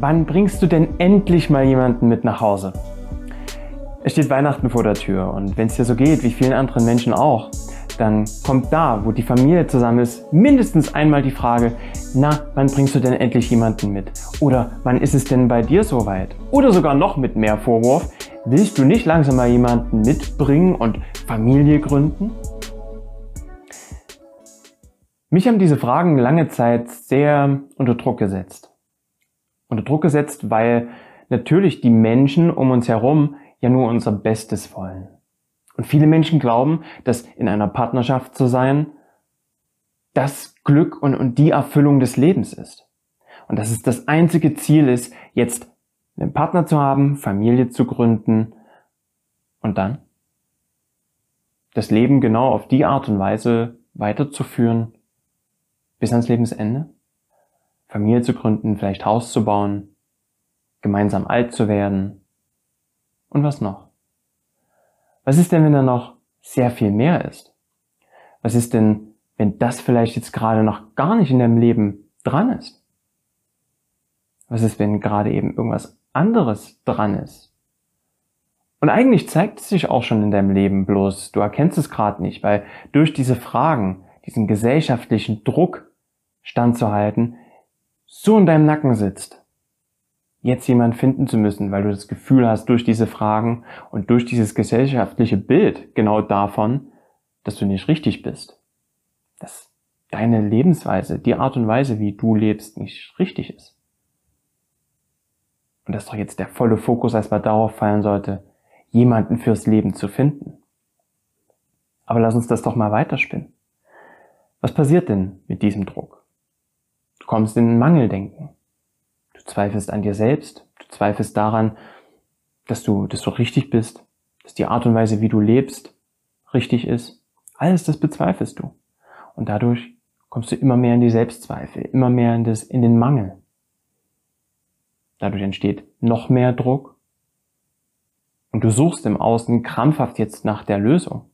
Wann bringst du denn endlich mal jemanden mit nach Hause? Es steht Weihnachten vor der Tür und wenn es dir so geht, wie vielen anderen Menschen auch, dann kommt da, wo die Familie zusammen ist, mindestens einmal die Frage, na, wann bringst du denn endlich jemanden mit? Oder wann ist es denn bei dir soweit? Oder sogar noch mit mehr Vorwurf, willst du nicht langsam mal jemanden mitbringen und Familie gründen? Mich haben diese Fragen lange Zeit sehr unter Druck gesetzt. Unter Druck gesetzt, weil natürlich die Menschen um uns herum ja nur unser Bestes wollen. Und viele Menschen glauben, dass in einer Partnerschaft zu sein, das Glück und, und die Erfüllung des Lebens ist. Und dass es das einzige Ziel ist, jetzt einen Partner zu haben, Familie zu gründen und dann das Leben genau auf die Art und Weise weiterzuführen, bis ans Lebensende? Familie zu gründen, vielleicht Haus zu bauen, gemeinsam alt zu werden. Und was noch? Was ist denn, wenn da noch sehr viel mehr ist? Was ist denn, wenn das vielleicht jetzt gerade noch gar nicht in deinem Leben dran ist? Was ist, wenn gerade eben irgendwas anderes dran ist? Und eigentlich zeigt es sich auch schon in deinem Leben, bloß du erkennst es gerade nicht, weil durch diese Fragen, diesen gesellschaftlichen Druck, standzuhalten, so in deinem Nacken sitzt, jetzt jemand finden zu müssen, weil du das Gefühl hast, durch diese Fragen und durch dieses gesellschaftliche Bild genau davon, dass du nicht richtig bist. Dass deine Lebensweise, die Art und Weise, wie du lebst, nicht richtig ist. Und dass doch jetzt der volle Fokus erstmal darauf fallen sollte, jemanden fürs Leben zu finden. Aber lass uns das doch mal weiterspinnen. Was passiert denn mit diesem Druck? Kommst in Mangeldenken. Du zweifelst an dir selbst, du zweifelst daran, dass du, dass du richtig bist, dass die Art und Weise, wie du lebst, richtig ist. Alles das bezweifelst du. Und dadurch kommst du immer mehr in die Selbstzweifel, immer mehr in, das, in den Mangel. Dadurch entsteht noch mehr Druck. Und du suchst im Außen krampfhaft jetzt nach der Lösung.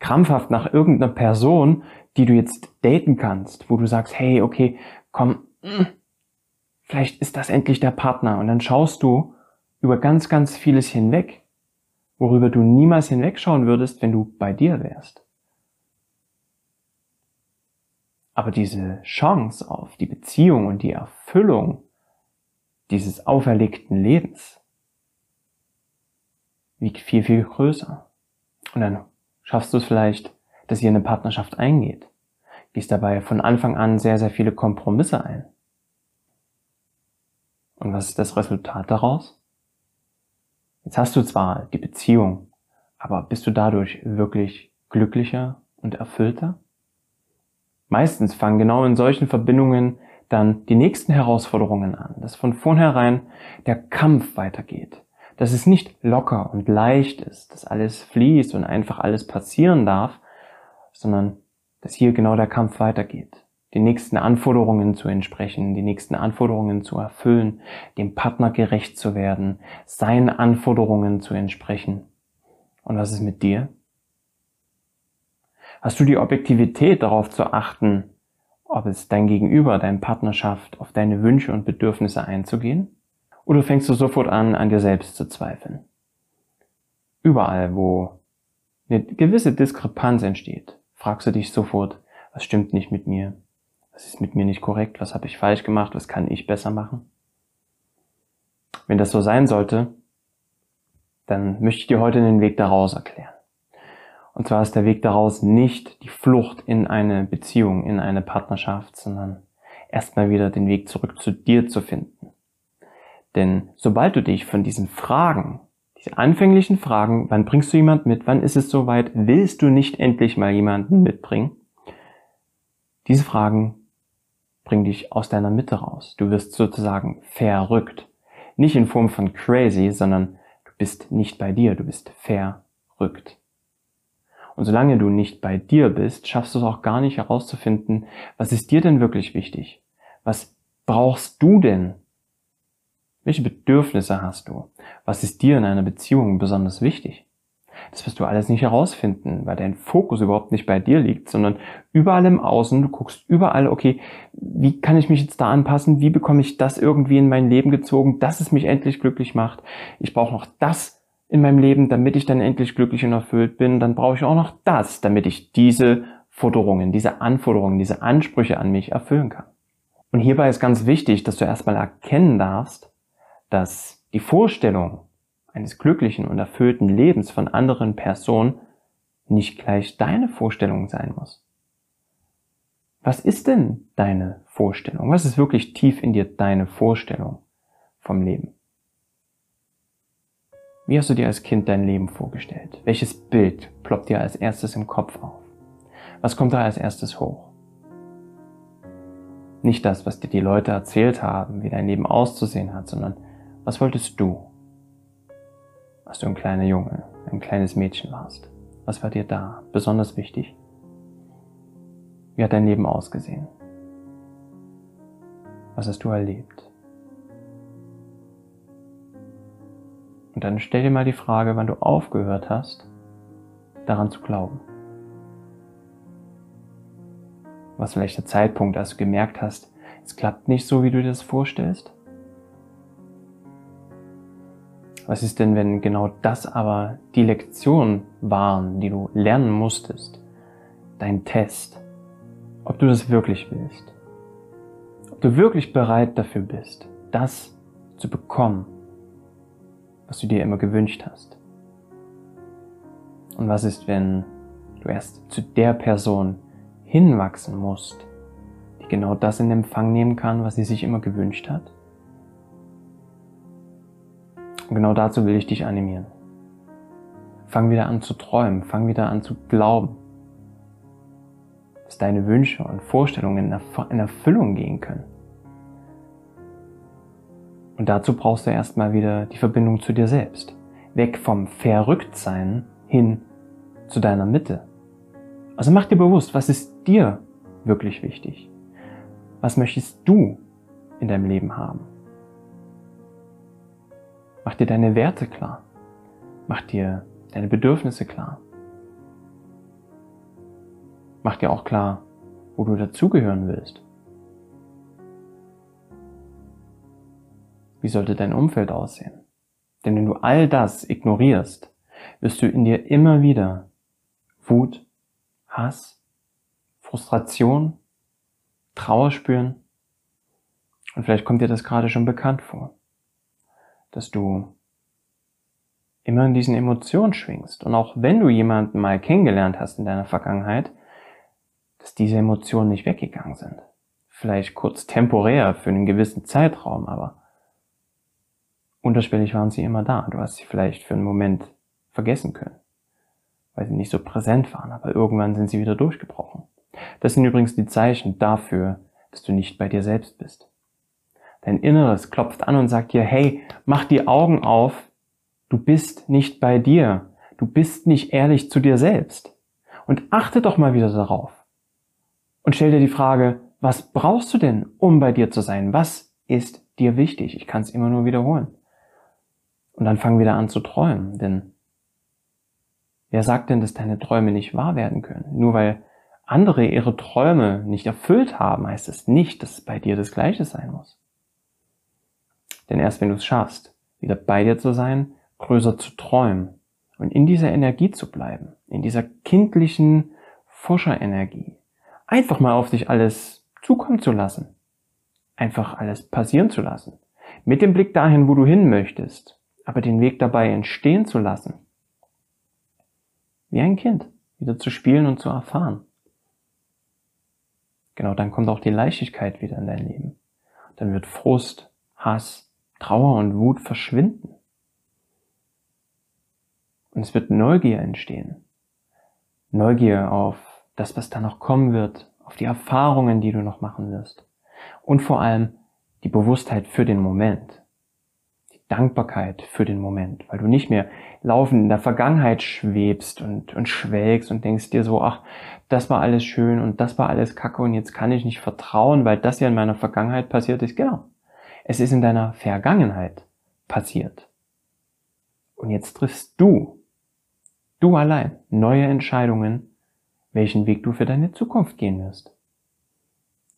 Krampfhaft nach irgendeiner Person, die du jetzt daten kannst, wo du sagst, hey, okay, komm, mm, vielleicht ist das endlich der Partner. Und dann schaust du über ganz, ganz vieles hinweg, worüber du niemals hinwegschauen würdest, wenn du bei dir wärst. Aber diese Chance auf die Beziehung und die Erfüllung dieses auferlegten Lebens wiegt viel, viel größer. Und dann schaffst du es vielleicht, dass ihr eine Partnerschaft eingeht gehst dabei von Anfang an sehr, sehr viele Kompromisse ein. Und was ist das Resultat daraus? Jetzt hast du zwar die Beziehung, aber bist du dadurch wirklich glücklicher und erfüllter? Meistens fangen genau in solchen Verbindungen dann die nächsten Herausforderungen an, dass von vornherein der Kampf weitergeht, dass es nicht locker und leicht ist, dass alles fließt und einfach alles passieren darf, sondern dass hier genau der Kampf weitergeht. Die nächsten Anforderungen zu entsprechen, die nächsten Anforderungen zu erfüllen, dem Partner gerecht zu werden, seinen Anforderungen zu entsprechen. Und was ist mit dir? Hast du die Objektivität darauf zu achten, ob es dein Gegenüber, dein Partner schafft, auf deine Wünsche und Bedürfnisse einzugehen? Oder fängst du sofort an, an dir selbst zu zweifeln? Überall, wo eine gewisse Diskrepanz entsteht, fragst du dich sofort, was stimmt nicht mit mir? Was ist mit mir nicht korrekt? Was habe ich falsch gemacht? Was kann ich besser machen? Wenn das so sein sollte, dann möchte ich dir heute den Weg daraus erklären. Und zwar ist der Weg daraus nicht die Flucht in eine Beziehung, in eine Partnerschaft, sondern erstmal wieder den Weg zurück zu dir zu finden. Denn sobald du dich von diesen Fragen diese anfänglichen Fragen, wann bringst du jemand mit, wann ist es soweit, willst du nicht endlich mal jemanden mitbringen? Diese Fragen bringen dich aus deiner Mitte raus. Du wirst sozusagen verrückt. Nicht in Form von crazy, sondern du bist nicht bei dir, du bist verrückt. Und solange du nicht bei dir bist, schaffst du es auch gar nicht herauszufinden, was ist dir denn wirklich wichtig? Was brauchst du denn welche Bedürfnisse hast du? Was ist dir in einer Beziehung besonders wichtig? Das wirst du alles nicht herausfinden, weil dein Fokus überhaupt nicht bei dir liegt, sondern überall im Außen. Du guckst überall, okay, wie kann ich mich jetzt da anpassen? Wie bekomme ich das irgendwie in mein Leben gezogen, dass es mich endlich glücklich macht? Ich brauche noch das in meinem Leben, damit ich dann endlich glücklich und erfüllt bin. Dann brauche ich auch noch das, damit ich diese Forderungen, diese Anforderungen, diese Ansprüche an mich erfüllen kann. Und hierbei ist ganz wichtig, dass du erstmal erkennen darfst, dass die Vorstellung eines glücklichen und erfüllten Lebens von anderen Personen nicht gleich deine Vorstellung sein muss. Was ist denn deine Vorstellung? Was ist wirklich tief in dir deine Vorstellung vom Leben? Wie hast du dir als Kind dein Leben vorgestellt? Welches Bild ploppt dir als erstes im Kopf auf? Was kommt da als erstes hoch? Nicht das, was dir die Leute erzählt haben, wie dein Leben auszusehen hat, sondern was wolltest du? als du ein kleiner Junge, ein kleines Mädchen warst? Was war dir da besonders wichtig? Wie hat dein Leben ausgesehen? Was hast du erlebt? Und dann stell dir mal die Frage, wann du aufgehört hast, daran zu glauben. Was vielleicht der Zeitpunkt, als du gemerkt hast, es klappt nicht so, wie du dir das vorstellst? Was ist denn, wenn genau das aber die Lektion waren, die du lernen musstest? Dein Test. Ob du das wirklich willst. Ob du wirklich bereit dafür bist, das zu bekommen, was du dir immer gewünscht hast. Und was ist, wenn du erst zu der Person hinwachsen musst, die genau das in Empfang nehmen kann, was sie sich immer gewünscht hat? Und genau dazu will ich dich animieren. Fang wieder an zu träumen, fang wieder an zu glauben, dass deine Wünsche und Vorstellungen in Erfüllung gehen können. Und dazu brauchst du erstmal wieder die Verbindung zu dir selbst. Weg vom Verrücktsein hin zu deiner Mitte. Also mach dir bewusst, was ist dir wirklich wichtig? Was möchtest du in deinem Leben haben? Mach dir deine Werte klar. Mach dir deine Bedürfnisse klar. Mach dir auch klar, wo du dazugehören willst. Wie sollte dein Umfeld aussehen? Denn wenn du all das ignorierst, wirst du in dir immer wieder Wut, Hass, Frustration, Trauer spüren. Und vielleicht kommt dir das gerade schon bekannt vor dass du immer in diesen Emotionen schwingst. Und auch wenn du jemanden mal kennengelernt hast in deiner Vergangenheit, dass diese Emotionen nicht weggegangen sind. Vielleicht kurz temporär für einen gewissen Zeitraum, aber unterschwellig waren sie immer da. Du hast sie vielleicht für einen Moment vergessen können, weil sie nicht so präsent waren, aber irgendwann sind sie wieder durchgebrochen. Das sind übrigens die Zeichen dafür, dass du nicht bei dir selbst bist. Dein Inneres klopft an und sagt dir, hey, mach die Augen auf, du bist nicht bei dir, du bist nicht ehrlich zu dir selbst. Und achte doch mal wieder darauf. Und stell dir die Frage, was brauchst du denn, um bei dir zu sein? Was ist dir wichtig? Ich kann es immer nur wiederholen. Und dann fang wieder an zu träumen, denn wer sagt denn, dass deine Träume nicht wahr werden können? Nur weil andere ihre Träume nicht erfüllt haben, heißt es nicht, dass bei dir das Gleiche sein muss. Denn erst wenn du es schaffst, wieder bei dir zu sein, größer zu träumen und in dieser Energie zu bleiben, in dieser kindlichen Forscherenergie, einfach mal auf dich alles zukommen zu lassen, einfach alles passieren zu lassen, mit dem Blick dahin, wo du hin möchtest, aber den Weg dabei entstehen zu lassen, wie ein Kind, wieder zu spielen und zu erfahren. Genau dann kommt auch die Leichtigkeit wieder in dein Leben. Dann wird Frust, Hass, Trauer und Wut verschwinden. Und es wird Neugier entstehen. Neugier auf das, was da noch kommen wird, auf die Erfahrungen, die du noch machen wirst. Und vor allem die Bewusstheit für den Moment. Die Dankbarkeit für den Moment, weil du nicht mehr laufend in der Vergangenheit schwebst und, und schwelgst und denkst dir so, ach, das war alles schön und das war alles kacke und jetzt kann ich nicht vertrauen, weil das ja in meiner Vergangenheit passiert ist. Genau. Es ist in deiner Vergangenheit passiert. Und jetzt triffst du Du allein, neue Entscheidungen, welchen Weg du für deine Zukunft gehen wirst.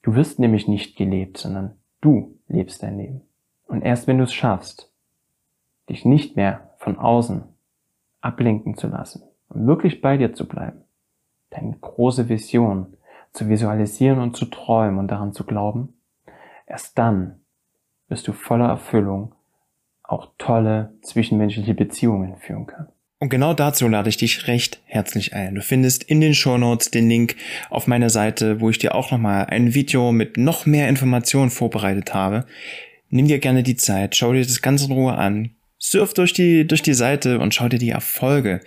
Du wirst nämlich nicht gelebt, sondern du lebst dein Leben. Und erst wenn du es schaffst, dich nicht mehr von außen ablenken zu lassen und wirklich bei dir zu bleiben, deine große Vision zu visualisieren und zu träumen und daran zu glauben, erst dann wirst du voller Erfüllung auch tolle zwischenmenschliche Beziehungen führen können. Und genau dazu lade ich dich recht herzlich ein. Du findest in den Show Notes den Link auf meiner Seite, wo ich dir auch nochmal ein Video mit noch mehr Informationen vorbereitet habe. Nimm dir gerne die Zeit, schau dir das Ganze in Ruhe an, surf durch die, durch die Seite und schau dir die Erfolge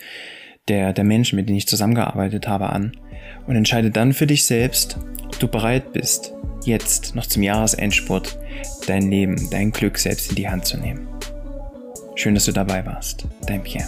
der, der Menschen, mit denen ich zusammengearbeitet habe, an und entscheide dann für dich selbst, ob du bereit bist, jetzt noch zum Jahresendspurt dein Leben, dein Glück selbst in die Hand zu nehmen. Schön, dass du dabei warst. Dein Pierre.